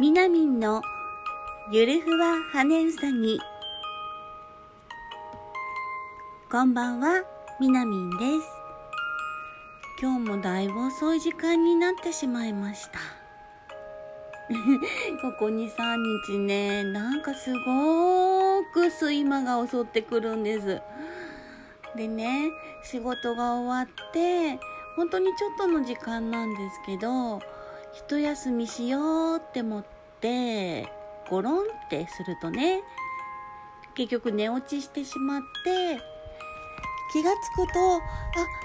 みなみんのゆるふわ羽うさぎ。こんばんはみなみんです。今日もだいぶ遅い時間になってしまいました。ここ2、3日ね、なんかすごーく睡魔が襲ってくるんです。でね、仕事が終わって、本当にちょっとの時間なんですけど、一休みしようって思ってゴロンってするとね結局寝落ちしてしまって気がつくとあ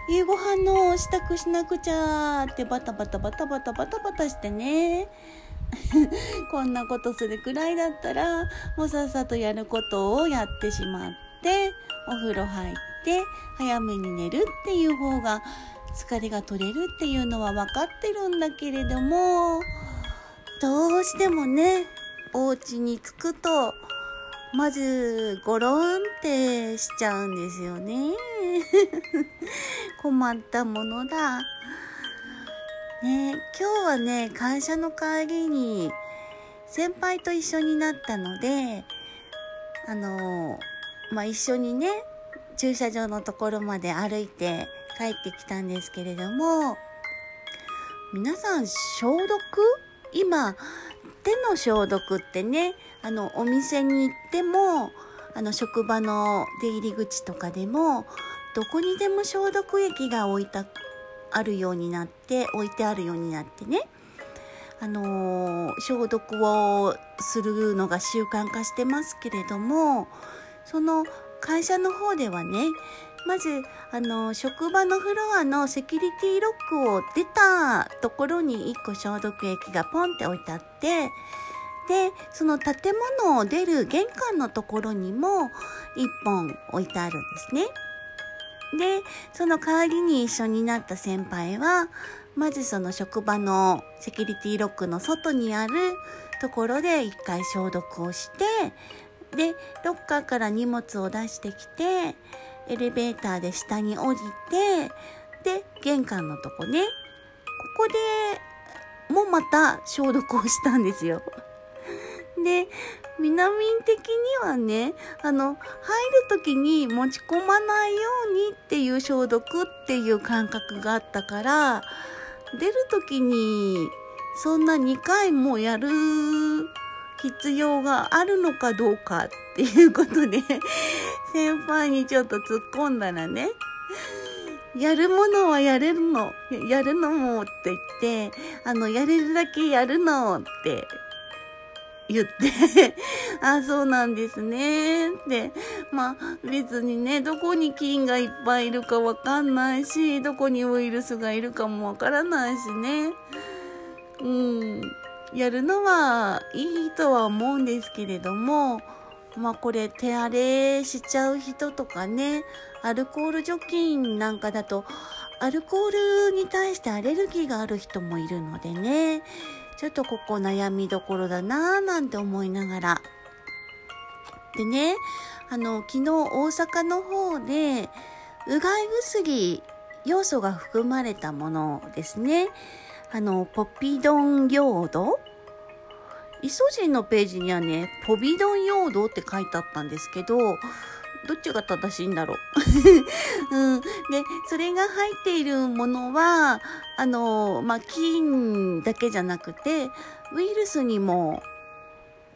夕ご飯の支度しなくちゃってバタバタバタバタバタバタしてね こんなことするくらいだったらもうさっさとやることをやってしまってお風呂入って早めに寝るっていう方が疲れが取れるっていうのは分かってるんだけれどもどうしてもねお家に着くとまずゴロンってしちゃうんですよね。困ったものだ。ね今日はね会社の帰りに先輩と一緒になったのであのまあ一緒にね駐車場のところまで歩いて帰ってきたんですけれども、皆さん消毒？今、手の消毒ってね、あの、お店に行っても、あの、職場の出入り口とかでも、どこにでも消毒液が置いた、あるようになって、置いてあるようになってね、あのー、消毒をするのが習慣化してますけれども、その会社の方ではね、まず、あの、職場のフロアのセキュリティロックを出たところに1個消毒液がポンって置いてあって、で、その建物を出る玄関のところにも1本置いてあるんですね。で、その代わりに一緒になった先輩は、まずその職場のセキュリティロックの外にあるところで一回消毒をして、で、ロッカーから荷物を出してきて、エレベーターで下に降りて、で、玄関のとこね、ここでもまた消毒をしたんですよ。で、みなみん的にはね、あの、入る時に持ち込まないようにっていう消毒っていう感覚があったから、出る時にそんな2回もやる必要があるのかどうかっっていうことで先輩にちょっと突っ込んだらね、やるものはやれるの、やるのもって言って、あの、やれるだけやるのって言ってあ、そうなんですね。って。まあ、別にね、どこに菌がいっぱいいるかわかんないし、どこにウイルスがいるかもわからないしね。うん。やるのはいいとは思うんですけれども、まあこれ手荒れしちゃう人とかね、アルコール除菌なんかだと、アルコールに対してアレルギーがある人もいるのでね、ちょっとここ悩みどころだなぁなんて思いながら。でね、あの、昨日大阪の方で、うがい薬要素が含まれたものですね。あの、ポピドン用土イソジンのページにはね、ポビドン用土って書いてあったんですけど、どっちが正しいんだろう。うん。で、それが入っているものは、あの、まあ、菌だけじゃなくて、ウイルスにも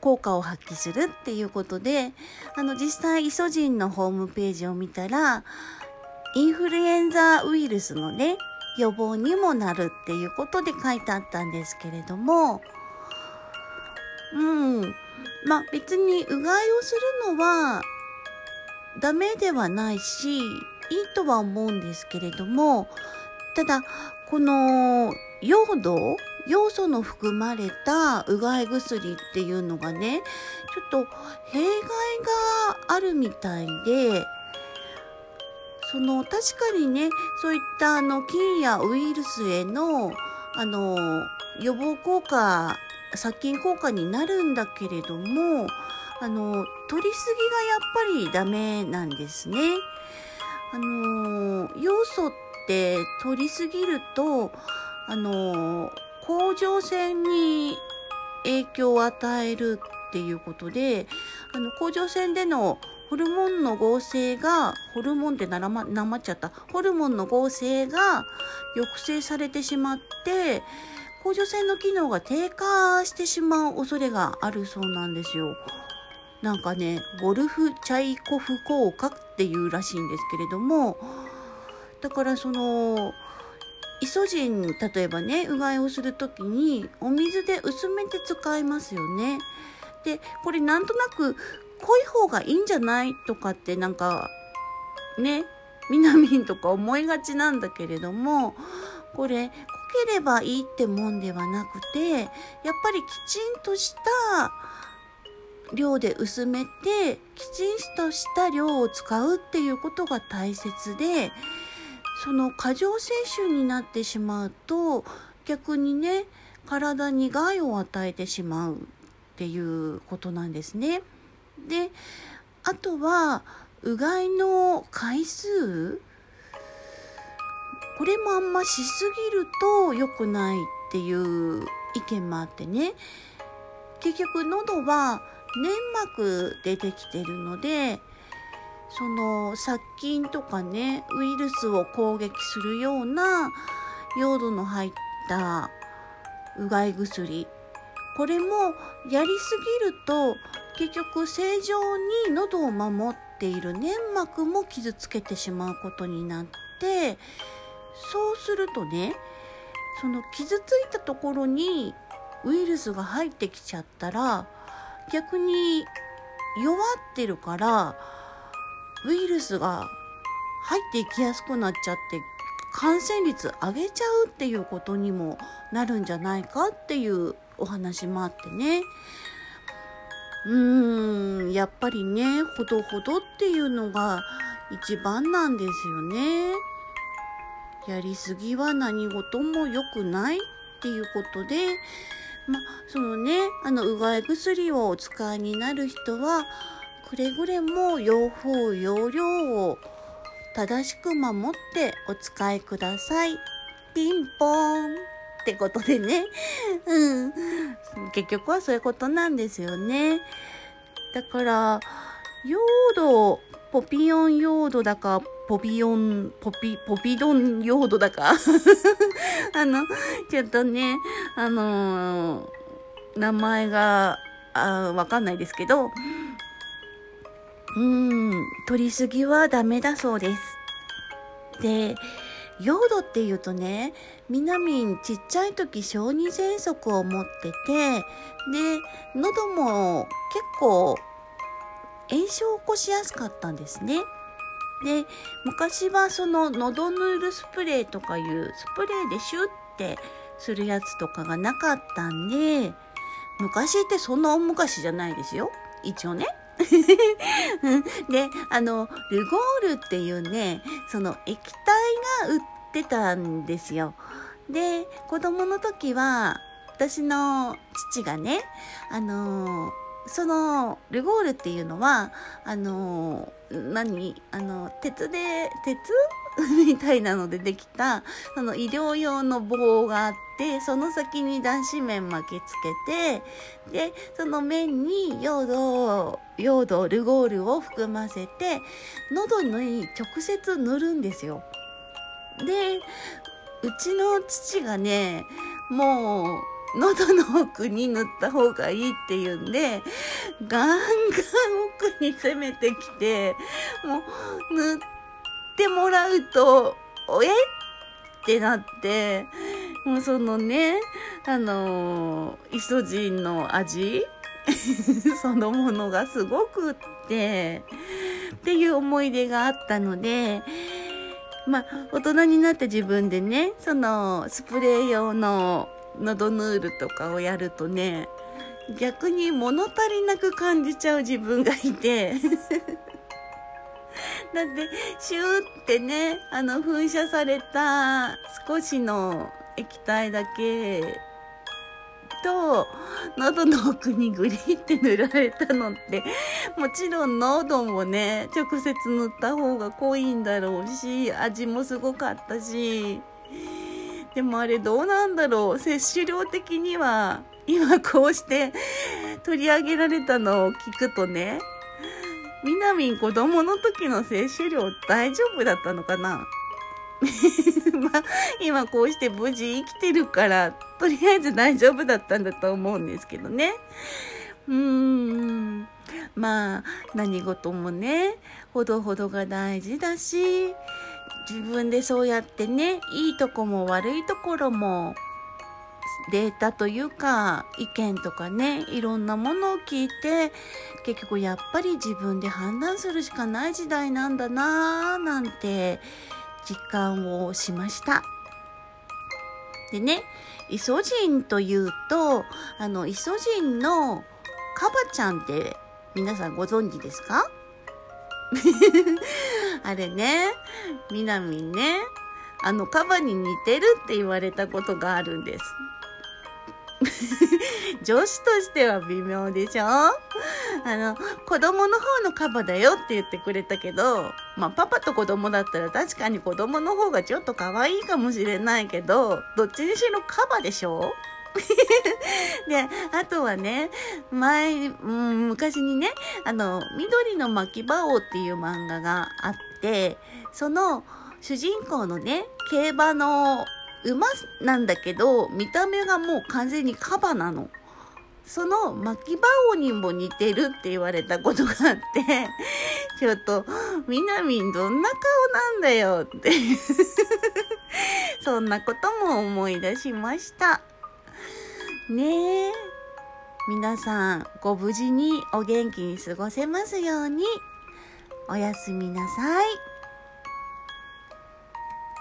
効果を発揮するっていうことで、あの、実際イソジンのホームページを見たら、インフルエンザウイルスのね、予防にもなるっていうことで書いてあったんですけれども、うん。まあ別にうがいをするのはダメではないし、いいとは思うんですけれども、ただ、この用土要素の含まれたうがい薬っていうのがね、ちょっと弊害があるみたいで、その確かにね、そういったあの菌やウイルスへのあの予防効果殺菌効果になるんだけれども、あの、取りすぎがやっぱりダメなんですね。あの、要素って取りすぎると、あの、甲状腺に影響を与えるっていうことで、あの、甲状腺でのホルモンの合成が、ホルモンってなま、なまっちゃった。ホルモンの合成が抑制されてしまって、甲状腺の機能が低下してしまう恐れがあるそうなんですよ。なんかね、ゴルフ・チャイコフ効果っていうらしいんですけれども、だからその、イソジン、例えばね、うがいをするときに、お水で薄めて使いますよね。で、これなんとなく濃い方がいいんじゃないとかってなんか、ね、みなみんとか思いがちなんだけれども、これ、ければいいってもんではなくて、やっぱりきちんとした量で薄めて、きちんとした量を使うっていうことが大切で、その過剰摂取になってしまうと逆にね体に害を与えてしまうっていうことなんですね。であとはうがいの回数これもあんましすぎると良くないっていう意見もあってね。結局喉は粘膜でできてるのでその殺菌とかねウイルスを攻撃するような用土の入ったうがい薬これもやりすぎると結局正常に喉を守っている粘膜も傷つけてしまうことになってそうするとねその傷ついたところにウイルスが入ってきちゃったら逆に弱ってるからウイルスが入っていきやすくなっちゃって感染率上げちゃうっていうことにもなるんじゃないかっていうお話もあってね。うーんやっぱりねほどほどっていうのが一番なんですよね。やりすぎは何事も良くないっていうことでまそのねあのうがい薬をお使いになる人はくれぐれも用法用量を正しく守ってお使いください。ピンポーンってことでね。うん。結局はそういうことなんですよね。だから、用土、ポピオン用土だか、ポピオン、ポピ、ポピドン用土だか。あの、ちょっとね、あのー、名前が、あわかんないですけど、うん、取りすぎはダメだそうです。で、用土っていうとね、みなみんちっちゃい時小児喘息を持ってて、で、喉も結構炎症を起こしやすかったんですね。で、昔はその喉ヌールスプレーとかいうスプレーでシュッてするやつとかがなかったんで、昔ってそんな大昔じゃないですよ。一応ね。で、あの、ルゴールっていうね、その液体が売ってたんですよ。で、子供の時は、私の父がね、あのそのルゴールっていうのはあの何？あの鉄で鉄？みたいなのでできたその医療用の棒があってその先に断子面巻きつけてでその面に用土用土ルゴールを含ませて喉に直接塗るんですよ。でうちの父がねもう喉の奥に塗った方がいいっていうんで、ガンガン奥に攻めてきて、もう塗ってもらうと、おえっ？てなって、もうそのね、あのイソジンの味 そのものがすごくって、っていう思い出があったので、まあ、大人になって自分でね、そのスプレー用の喉ヌールとかをやるとね逆に物足りなく感じちゃう自分がいて。だってシューってねあの噴射された少しの液体だけと喉の奥にグリって塗られたのってもちろん喉もね直接塗った方が濃いんだろうし味もすごかったしでもあれどうなんだろう?摂取量的には今こうして取り上げられたのを聞くとね、みなみん子供の時の摂取量大丈夫だったのかな? まあ、今こうして無事生きてるから、とりあえず大丈夫だったんだと思うんですけどね。うーん。まあ、何事もね、ほどほどが大事だし、自分でそうやってね、いいとこも悪いところも、データというか意見とかねいろんなものを聞いて結局やっぱり自分で判断するしかない時代なんだなーなんて実感をしました。でね、イソジンというと、あの、イソジンのカバちゃんって皆さんご存知ですか？あれね、みなみんね、あのカバに似てるって言われたことがあるんです。女子としては微妙でしょ？あの、子供の方のカバだよって言ってくれたけど、まあパパと子供だったら確かに子供の方がちょっと可愛いかもしれないけど、どっちにしろカバでしょ？で、あとはね、前、うん、昔にね、あの、緑の巻き場王っていう漫画があって、その主人公のね、競馬の馬なんだけど、見た目がもう完全にカバなの。その巻き場王にも似てるって言われたことがあって、ちょっと、みなみんどんな顔なんだよって そんなことも思い出しました。ねえ。皆さん、ご無事にお元気に過ごせますように。おやすみなさい。